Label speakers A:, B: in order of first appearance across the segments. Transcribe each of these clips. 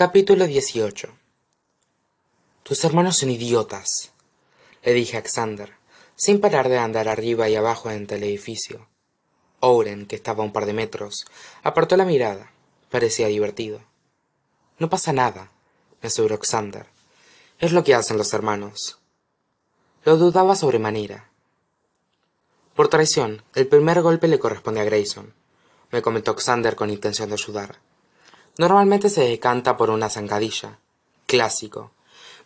A: Capítulo 18 Tus hermanos son idiotas, le dije a Xander, sin parar de andar arriba y abajo en el edificio. Oren, que estaba a un par de metros, apartó la mirada. Parecía divertido. No pasa nada, me aseguró Xander. Es lo que hacen los hermanos. Lo dudaba sobremanera. Por traición, el primer golpe le corresponde a Grayson, me comentó Xander con intención de ayudar. Normalmente se decanta por una zancadilla. Clásico.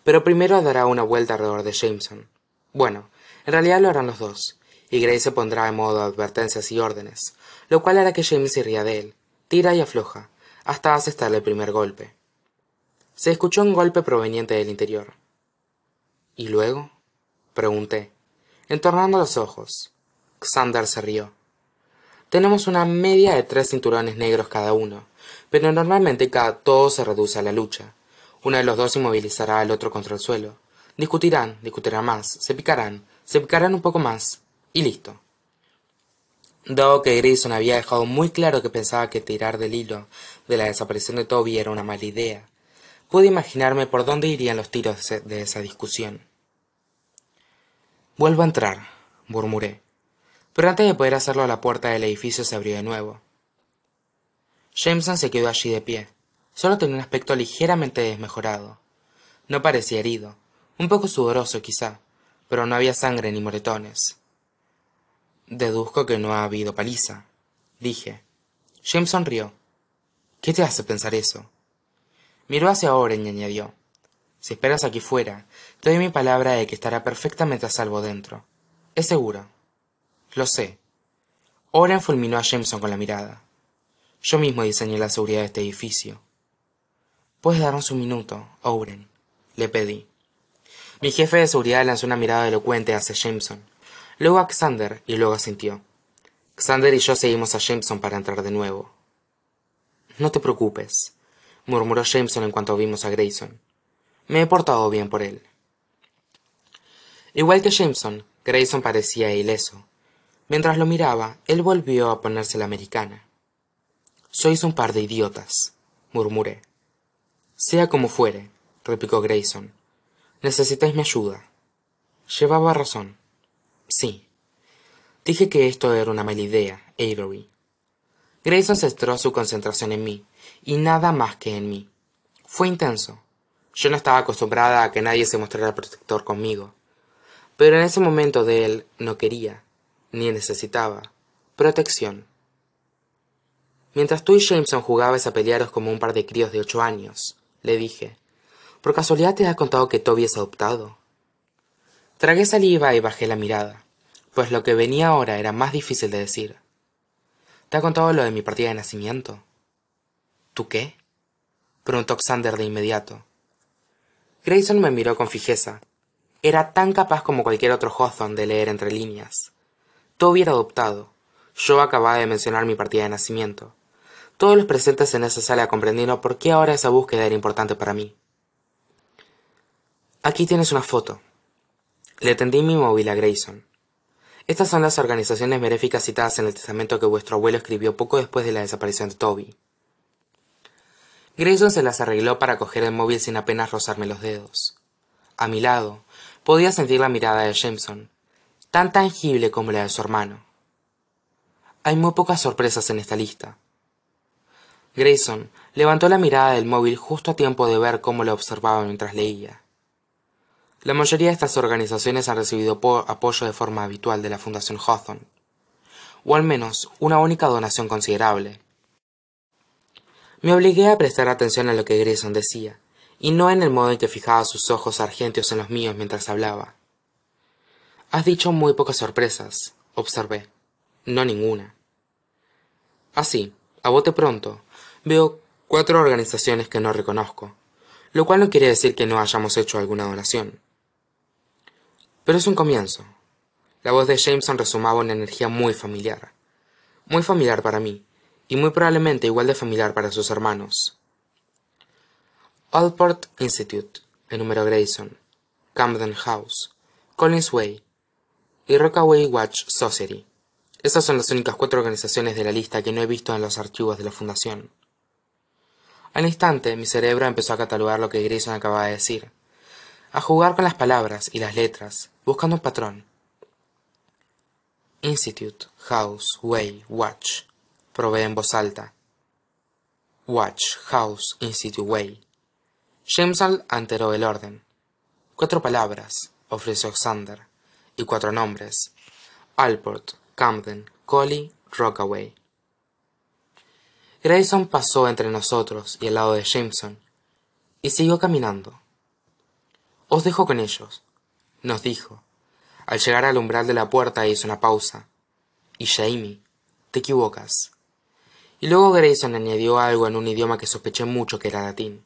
A: Pero primero dará una vuelta alrededor de Jameson. Bueno, en realidad lo harán los dos, y Gray se pondrá en modo advertencias y órdenes, lo cual hará que James se ría de él, tira y afloja, hasta asestarle el primer golpe. Se escuchó un golpe proveniente del interior. ¿Y luego? pregunté, entornando los ojos. Xander se rió. Tenemos una media de tres cinturones negros cada uno, pero normalmente cada todo se reduce a la lucha. Uno de los dos inmovilizará al otro contra el suelo. Discutirán, discutirán más, se picarán, se picarán un poco más, y listo. Dado que Grayson había dejado muy claro que pensaba que tirar del hilo de la desaparición de Toby era una mala idea, pude imaginarme por dónde irían los tiros de esa discusión. Vuelvo a entrar, murmuré. Pero antes de poder hacerlo la puerta del edificio se abrió de nuevo. Jameson se quedó allí de pie. Solo tenía un aspecto ligeramente desmejorado. No parecía herido, un poco sudoroso quizá, pero no había sangre ni moretones. Deduzco que no ha habido paliza, dije. Jameson rió. ¿Qué te hace pensar eso? Miró hacia Oren y añadió. Si esperas aquí fuera, te doy mi palabra de que estará perfectamente a salvo dentro. Es seguro. Lo sé. Oren fulminó a Jameson con la mirada. Yo mismo diseñé la seguridad de este edificio. ¿Puedes darnos un minuto, Oren? Le pedí. Mi jefe de seguridad lanzó una mirada elocuente hacia Jameson, luego a Xander y luego asintió. Xander y yo seguimos a Jameson para entrar de nuevo. No te preocupes, murmuró Jameson en cuanto vimos a Grayson. Me he portado bien por él. Igual que Jameson, Grayson parecía ileso. Mientras lo miraba, él volvió a ponerse la americana. Sois un par de idiotas, murmuré. Sea como fuere, replicó Grayson. Necesitáis mi ayuda. Llevaba razón. Sí. Dije que esto era una mala idea, Avery. Grayson centró su concentración en mí, y nada más que en mí. Fue intenso. Yo no estaba acostumbrada a que nadie se mostrara protector conmigo. Pero en ese momento de él no quería, ni necesitaba, protección. Mientras tú y Jameson jugabais a pelearos como un par de críos de ocho años, le dije, ¿por casualidad te ha contado que Toby es adoptado? Tragué saliva y bajé la mirada, pues lo que venía ahora era más difícil de decir. ¿Te ha contado lo de mi partida de nacimiento? ¿Tú qué? preguntó Xander de inmediato. Grayson me miró con fijeza. Era tan capaz como cualquier otro Hawthorne de leer entre líneas. Toby era adoptado. Yo acababa de mencionar mi partida de nacimiento. Todos los presentes en esa sala comprendieron por qué ahora esa búsqueda era importante para mí. Aquí tienes una foto. Le tendí mi móvil a Grayson. Estas son las organizaciones benéficas citadas en el testamento que vuestro abuelo escribió poco después de la desaparición de Toby. Grayson se las arregló para coger el móvil sin apenas rozarme los dedos. A mi lado, podía sentir la mirada de Jameson, tan tangible como la de su hermano. Hay muy pocas sorpresas en esta lista. Grayson levantó la mirada del móvil justo a tiempo de ver cómo lo observaba mientras leía. La mayoría de estas organizaciones han recibido apoyo de forma habitual de la Fundación Hawthorne, o al menos una única donación considerable, me obligué a prestar atención a lo que Grayson decía, y no en el modo en que fijaba sus ojos argentios en los míos mientras hablaba. Has dicho muy pocas sorpresas, observé. No ninguna. Así, a bote pronto, veo cuatro organizaciones que no reconozco, lo cual no quiere decir que no hayamos hecho alguna donación. Pero es un comienzo. La voz de Jameson resumaba una energía muy familiar. Muy familiar para mí, y muy probablemente igual de familiar para sus hermanos. Allport Institute, el número Grayson, Camden House, Collins Way y Rockaway Watch Society. Esas son las únicas cuatro organizaciones de la lista que no he visto en los archivos de la Fundación. Al instante mi cerebro empezó a catalogar lo que grayson acababa de decir. A jugar con las palabras y las letras buscando un patrón. Institute house way watch. Probé en voz alta. Watch house institute way. Jameson alteró el orden. Cuatro palabras ofreció xander. Y cuatro nombres. Alport camden collie rockaway grayson pasó entre nosotros y al lado de jameson y siguió caminando. Os dejo con ellos nos dijo. Al llegar al umbral de la puerta hizo una pausa. Y jamie te equivocas. Y luego grayson añadió algo en un idioma que sospeché mucho que era latín.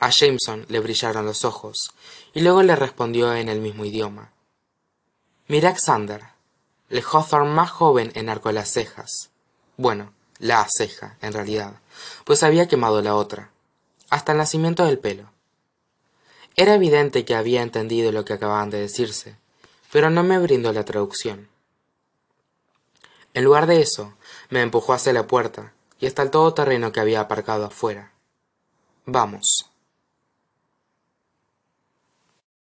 A: A jameson le brillaron los ojos y luego le respondió en el mismo idioma. Mira xander el hawthorne más joven enarcó las cejas. Bueno la ceja en realidad pues había quemado la otra hasta el nacimiento del pelo. Era evidente que había entendido lo que acababan de decirse pero no me brindó la traducción. En lugar de eso me empujó hacia la puerta y hasta el todoterreno que había aparcado afuera. Vamos